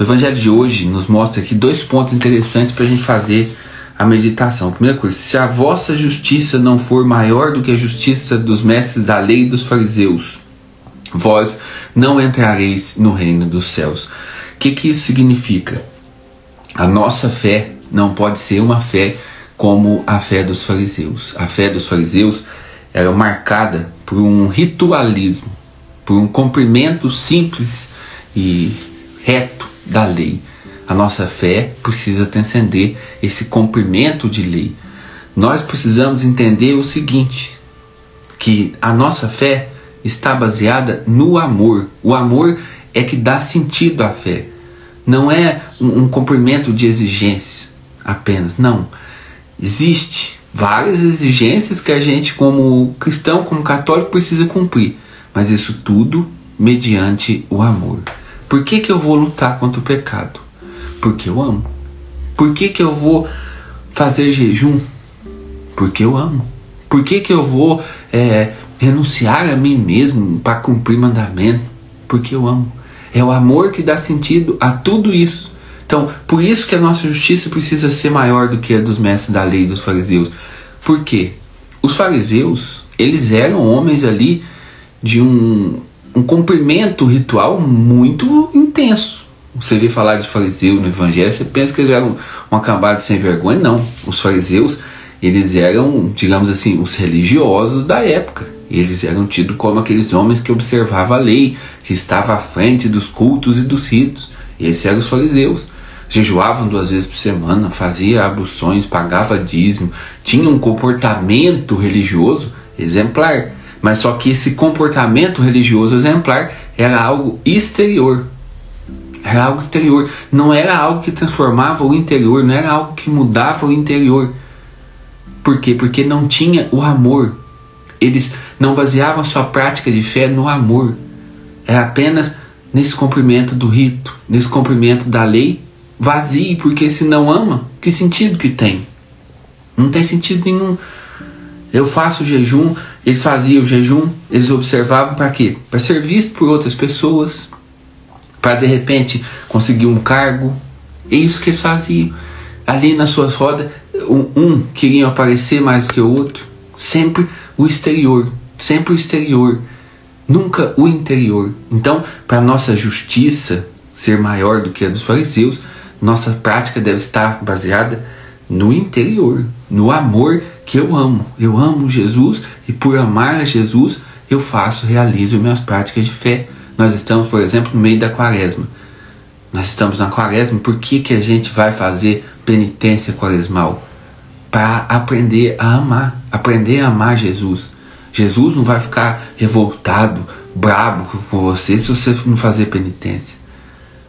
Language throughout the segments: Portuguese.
O evangelho de hoje nos mostra aqui dois pontos interessantes para a gente fazer a meditação. Primeira coisa, se a vossa justiça não for maior do que a justiça dos mestres da lei e dos fariseus, vós não entrareis no reino dos céus. O que, que isso significa? A nossa fé não pode ser uma fé como a fé dos fariseus. A fé dos fariseus era marcada por um ritualismo, por um cumprimento simples e reto da lei. A nossa fé precisa transcender esse cumprimento de lei. Nós precisamos entender o seguinte: que a nossa fé está baseada no amor. O amor é que dá sentido à fé. Não é um, um cumprimento de exigência apenas. Não. Existe várias exigências que a gente, como cristão, como católico, precisa cumprir. Mas isso tudo mediante o amor. Por que, que eu vou lutar contra o pecado? Porque eu amo. Por que, que eu vou fazer jejum? Porque eu amo. Por que, que eu vou é, renunciar a mim mesmo para cumprir mandamento? Porque eu amo. É o amor que dá sentido a tudo isso. Então, por isso que a nossa justiça precisa ser maior do que a dos mestres da lei dos fariseus. Por quê? Os fariseus, eles eram homens ali de um, um cumprimento ritual muito intenso. Você vê falar de fariseu no evangelho, você pensa que eles eram uma cambada sem vergonha. Não. Os fariseus, eles eram, digamos assim, os religiosos da época. Eles eram tidos como aqueles homens que observavam a lei, que estavam à frente dos cultos e dos ritos. Esses eram os fariseus. Jejuavam duas vezes por semana, fazia abluções, pagava dízimo, tinha um comportamento religioso exemplar. Mas só que esse comportamento religioso exemplar era algo exterior. Era algo exterior. Não era algo que transformava o interior, não era algo que mudava o interior. Por quê? Porque não tinha o amor. Eles não baseavam sua prática de fé no amor. Era apenas nesse cumprimento do rito, nesse cumprimento da lei vazio, porque se não ama, que sentido que tem? Não tem sentido nenhum. Eu faço jejum, eles faziam jejum, eles observavam para quê? Para ser visto por outras pessoas, para de repente conseguir um cargo. É isso que eles faziam. Ali nas suas rodas, um, um queria aparecer mais do que o outro. Sempre o exterior, sempre o exterior, nunca o interior. Então, para nossa justiça ser maior do que a dos fariseus, nossa prática deve estar baseada no interior, no amor que eu amo. Eu amo Jesus e por amar a Jesus eu faço, realizo minhas práticas de fé. Nós estamos, por exemplo, no meio da quaresma. Nós estamos na quaresma, por que, que a gente vai fazer penitência quaresmal? Para aprender a amar, aprender a amar Jesus. Jesus não vai ficar revoltado, brabo com você se você não fazer penitência.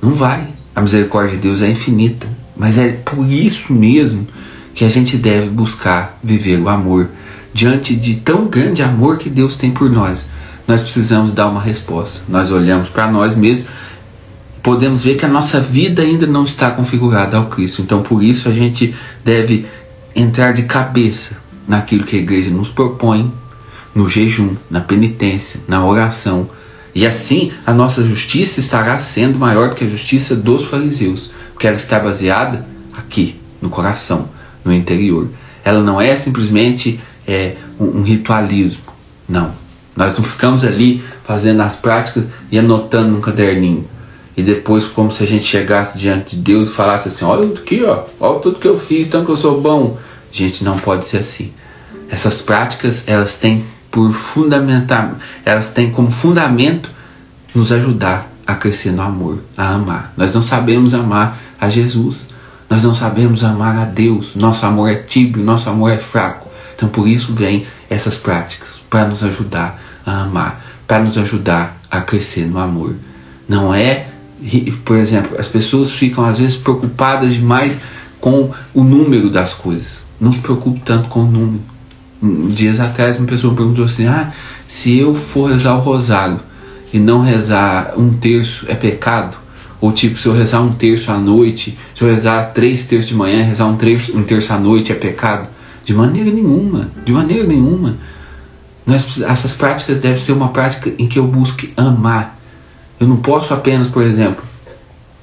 Não vai. A misericórdia de Deus é infinita, mas é por isso mesmo que a gente deve buscar viver o amor. Diante de tão grande amor que Deus tem por nós, nós precisamos dar uma resposta. Nós olhamos para nós mesmos, podemos ver que a nossa vida ainda não está configurada ao Cristo. Então, por isso, a gente deve entrar de cabeça naquilo que a igreja nos propõe, no jejum, na penitência, na oração e assim a nossa justiça estará sendo maior que a justiça dos fariseus, porque ela está baseada aqui, no coração, no interior. Ela não é simplesmente é, um, um ritualismo. Não. Nós não ficamos ali fazendo as práticas e anotando num caderninho. E depois, como se a gente chegasse diante de Deus e falasse assim: Olha aqui, ó, olha tudo que eu fiz, tanto que eu sou bom. Gente, não pode ser assim. Essas práticas, elas têm por fundamentar, elas têm como fundamento nos ajudar a crescer no amor, a amar. Nós não sabemos amar a Jesus, nós não sabemos amar a Deus. Nosso amor é tíbio, nosso amor é fraco. Então por isso vem essas práticas para nos ajudar a amar, para nos ajudar a crescer no amor. Não é, por exemplo, as pessoas ficam às vezes preocupadas demais com o número das coisas. Não se preocupe tanto com o número dias atrás uma pessoa perguntou assim: ah, se eu for rezar o rosário e não rezar um terço é pecado? Ou tipo, se eu rezar um terço à noite, se eu rezar três terços de manhã, rezar um terço, um terço à noite é pecado? De maneira nenhuma, de maneira nenhuma. Nós, essas práticas devem ser uma prática em que eu busque amar. Eu não posso apenas, por exemplo,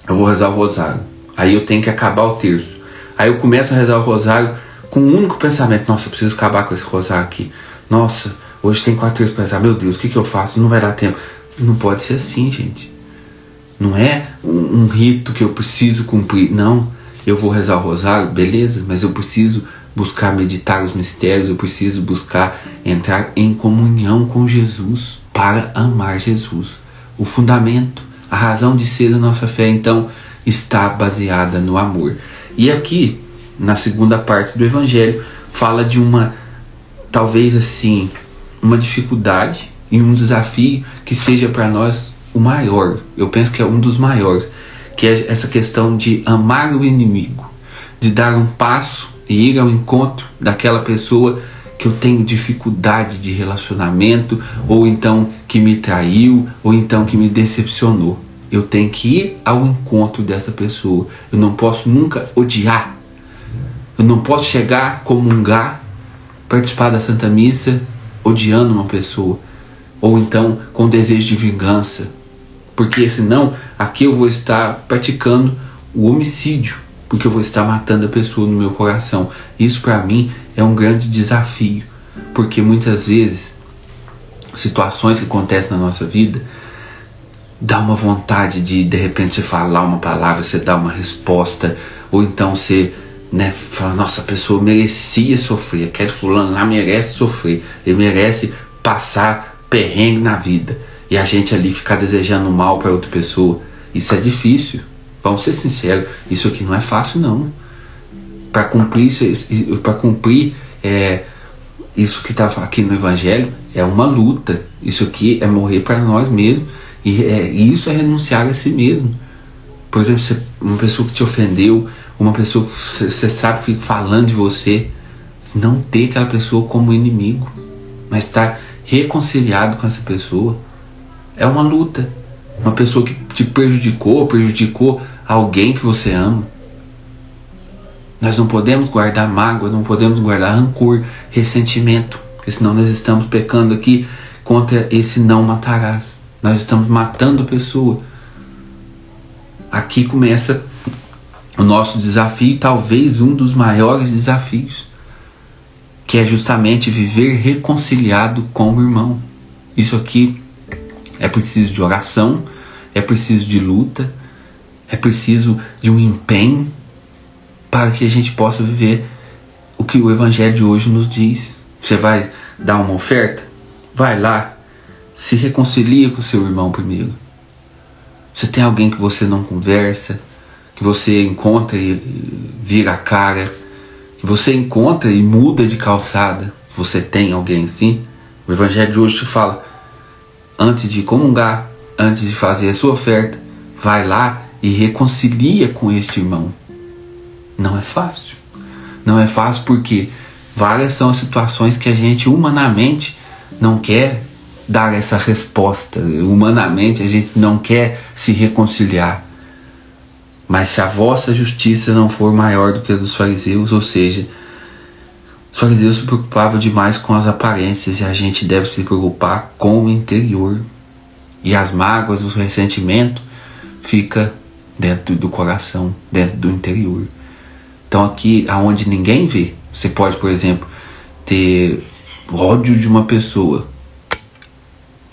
eu vou rezar o rosário. Aí eu tenho que acabar o terço. Aí eu começo a rezar o rosário com um único pensamento: nossa, preciso acabar com esse rosário aqui. Nossa, hoje tem quatro terços para rezar. Meu Deus, o que, que eu faço? Não vai dar tempo. Não pode ser assim, gente. Não é um, um rito que eu preciso cumprir. Não, eu vou rezar o rosário, beleza, mas eu preciso buscar meditar os mistérios, eu preciso buscar entrar em comunhão com Jesus para amar Jesus. O fundamento, a razão de ser da nossa fé, então, está baseada no amor. E aqui, na segunda parte do Evangelho, fala de uma, talvez assim, uma dificuldade e um desafio que seja para nós o maior. Eu penso que é um dos maiores, que é essa questão de amar o inimigo, de dar um passo e ir ao encontro daquela pessoa que eu tenho dificuldade de relacionamento, ou então que me traiu, ou então que me decepcionou. Eu tenho que ir ao encontro dessa pessoa. Eu não posso nunca odiar. Eu não posso chegar, comungar, participar da Santa Missa odiando uma pessoa, ou então com desejo de vingança, porque senão aqui eu vou estar praticando o homicídio, porque eu vou estar matando a pessoa no meu coração. Isso para mim é um grande desafio, porque muitas vezes situações que acontecem na nossa vida dá uma vontade de de repente você falar uma palavra, você dar uma resposta, ou então você né, fala, nossa, a pessoa merecia sofrer, aquele fulano lá merece sofrer, ele merece passar perrengue na vida. E a gente ali ficar desejando mal para outra pessoa, isso é difícil. Vamos ser sinceros, isso aqui não é fácil não. Para cumprir isso, para cumprir é, isso que está aqui no Evangelho é uma luta. Isso aqui é morrer para nós mesmos e é, isso é renunciar a si mesmo. Por exemplo, uma pessoa que te ofendeu, uma pessoa que você sabe fica falando de você, não ter aquela pessoa como inimigo, mas estar reconciliado com essa pessoa. É uma luta. Uma pessoa que te prejudicou, prejudicou alguém que você ama. Nós não podemos guardar mágoa, não podemos guardar rancor, ressentimento, porque senão nós estamos pecando aqui contra esse não matarás. Nós estamos matando a pessoa. Aqui começa o nosso desafio, talvez um dos maiores desafios, que é justamente viver reconciliado com o irmão. Isso aqui é preciso de oração, é preciso de luta, é preciso de um empenho para que a gente possa viver o que o Evangelho de hoje nos diz. Você vai dar uma oferta? Vai lá, se reconcilia com seu irmão primeiro. Você tem alguém que você não conversa, que você encontra e vira a cara, que você encontra e muda de calçada, você tem alguém assim? O Evangelho de hoje te fala: antes de comungar, antes de fazer a sua oferta, vai lá e reconcilia com este irmão. Não é fácil. Não é fácil porque várias são as situações que a gente humanamente não quer dar essa resposta. Humanamente a gente não quer se reconciliar. Mas se a vossa justiça não for maior do que a dos fariseus, ou seja, os fariseus se preocupavam demais com as aparências e a gente deve se preocupar com o interior. E as mágoas, o ressentimento fica dentro do coração, dentro do interior. Então aqui aonde ninguém vê, você pode, por exemplo, ter ódio de uma pessoa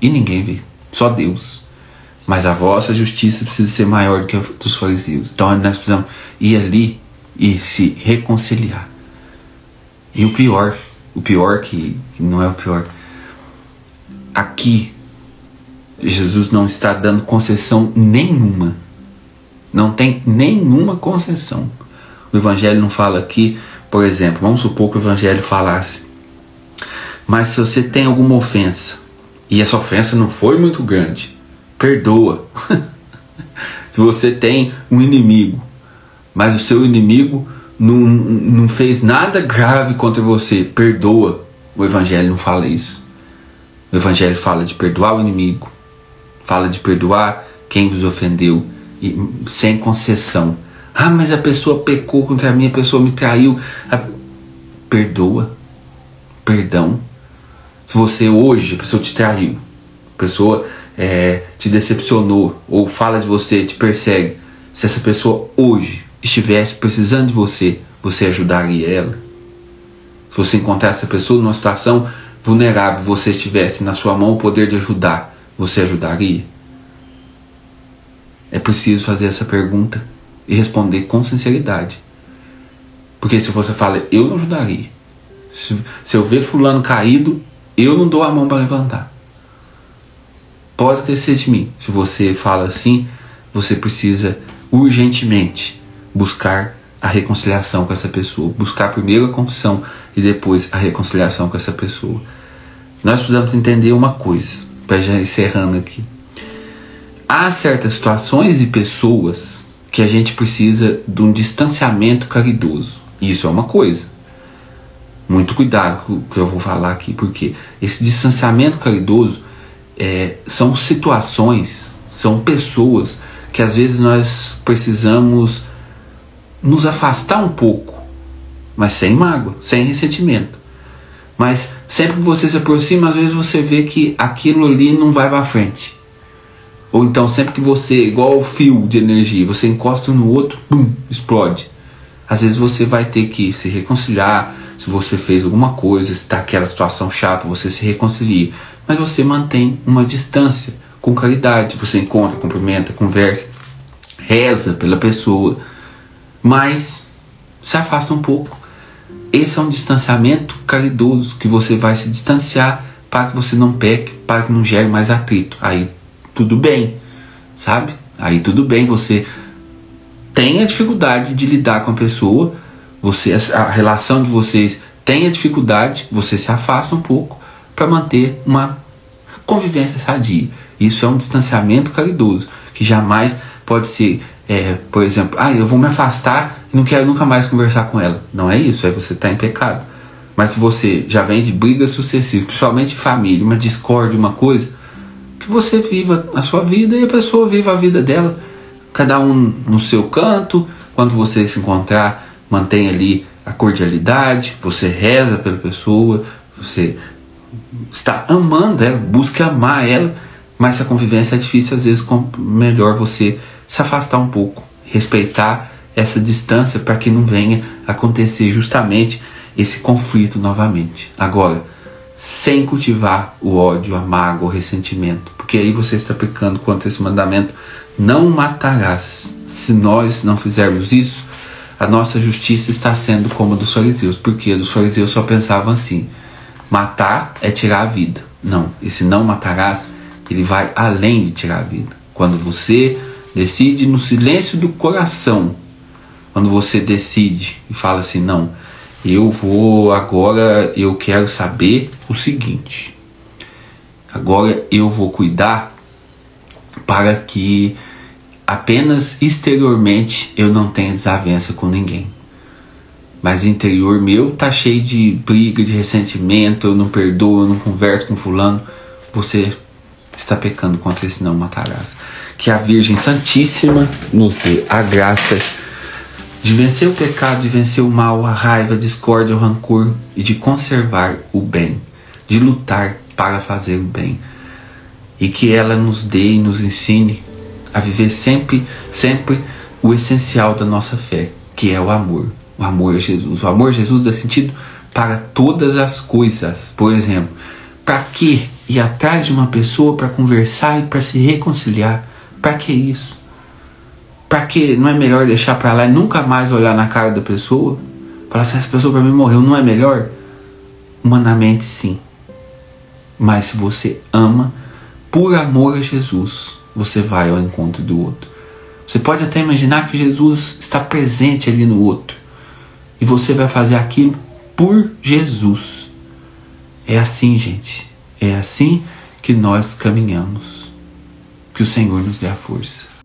e ninguém vê, só Deus. Mas a vossa justiça precisa ser maior do que a dos fariseus. Então nós precisamos ir ali e se reconciliar. E o pior, o pior que, que não é o pior, aqui Jesus não está dando concessão nenhuma. Não tem nenhuma concessão. O Evangelho não fala aqui, por exemplo, vamos supor que o Evangelho falasse. Mas se você tem alguma ofensa e essa ofensa não foi muito grande, perdoa. Se você tem um inimigo, mas o seu inimigo não, não fez nada grave contra você, perdoa. O Evangelho não fala isso. O Evangelho fala de perdoar o inimigo, fala de perdoar quem vos ofendeu, e, sem concessão. Ah, mas a pessoa pecou contra mim, a pessoa me traiu. A... Perdoa. Perdão. Se você hoje, a pessoa te traiu, a pessoa é, te decepcionou ou fala de você, te persegue, Se essa pessoa hoje estivesse precisando de você, você ajudaria ela? Se você encontrar essa pessoa numa situação vulnerável, você estivesse na sua mão o poder de ajudar, você ajudaria? É preciso fazer essa pergunta e responder com sinceridade. Porque se você fala, eu não ajudaria. Se, se eu ver fulano caído, eu não dou a mão para levantar. Pode crescer de mim. Se você fala assim, você precisa urgentemente buscar a reconciliação com essa pessoa. Buscar primeiro a confissão e depois a reconciliação com essa pessoa. Nós precisamos entender uma coisa, para já encerrando aqui. Há certas situações e pessoas que a gente precisa de um distanciamento caridoso. Isso é uma coisa. Muito cuidado com o que eu vou falar aqui, porque esse distanciamento caridoso é, são situações, são pessoas que às vezes nós precisamos nos afastar um pouco, mas sem mágoa, sem ressentimento. Mas sempre que você se aproxima, às vezes você vê que aquilo ali não vai para frente. Ou então sempre que você, igual o fio de energia, você encosta no outro, bum, explode. Às vezes você vai ter que se reconciliar, se você fez alguma coisa, se está aquela situação chata, você se reconcilia. Mas você mantém uma distância com caridade. Você encontra, cumprimenta, conversa, reza pela pessoa, mas se afasta um pouco. Esse é um distanciamento caridoso que você vai se distanciar para que você não peque, para que não gere mais atrito. Aí tudo bem, sabe? Aí tudo bem, você tem a dificuldade de lidar com a pessoa, você a relação de vocês tem a dificuldade, você se afasta um pouco para manter uma convivência sadia. Isso é um distanciamento caridoso, que jamais pode ser, é, por exemplo, ah, eu vou me afastar e não quero nunca mais conversar com ela. Não é isso, aí você está em pecado. Mas se você já vem de brigas sucessivas, principalmente família, uma discórdia, uma coisa, que você viva a sua vida e a pessoa viva a vida dela cada um no seu canto. Quando você se encontrar, mantenha ali a cordialidade, você reza pela pessoa, você está amando ela, busque amar ela, mas se a convivência é difícil, às vezes melhor você se afastar um pouco, respeitar essa distância para que não venha acontecer justamente esse conflito novamente. Agora, sem cultivar o ódio, a mágoa, o ressentimento, porque aí você está pecando contra esse mandamento não matarás. Se nós não fizermos isso, a nossa justiça está sendo como a dos fariseus, porque os fariseus só pensavam assim: matar é tirar a vida. Não, esse não matarás, ele vai além de tirar a vida. Quando você decide no silêncio do coração, quando você decide e fala assim: não, eu vou agora, eu quero saber o seguinte, agora eu vou cuidar para que apenas exteriormente eu não tenha desavença com ninguém. Mas interior meu tá cheio de briga, de ressentimento, eu não perdoo, eu não converso com fulano. Você está pecando contra esse não matarás. Que a Virgem Santíssima nos dê a graça de vencer o pecado, de vencer o mal, a raiva, a discórdia, o rancor e de conservar o bem, de lutar para fazer o bem e que ela nos dê e nos ensine a viver sempre, sempre o essencial da nossa fé, que é o amor. O amor a Jesus. O amor a Jesus dá sentido para todas as coisas. Por exemplo, para que ir atrás de uma pessoa para conversar e para se reconciliar? Para que isso? Para que não é melhor deixar para lá e nunca mais olhar na cara da pessoa? Falar assim, essa pessoa para mim morreu, não é melhor? Humanamente sim. Mas se você ama, por amor a Jesus, você vai ao encontro do outro. Você pode até imaginar que Jesus está presente ali no outro. E você vai fazer aquilo por Jesus. É assim, gente. É assim que nós caminhamos. Que o Senhor nos dê a força.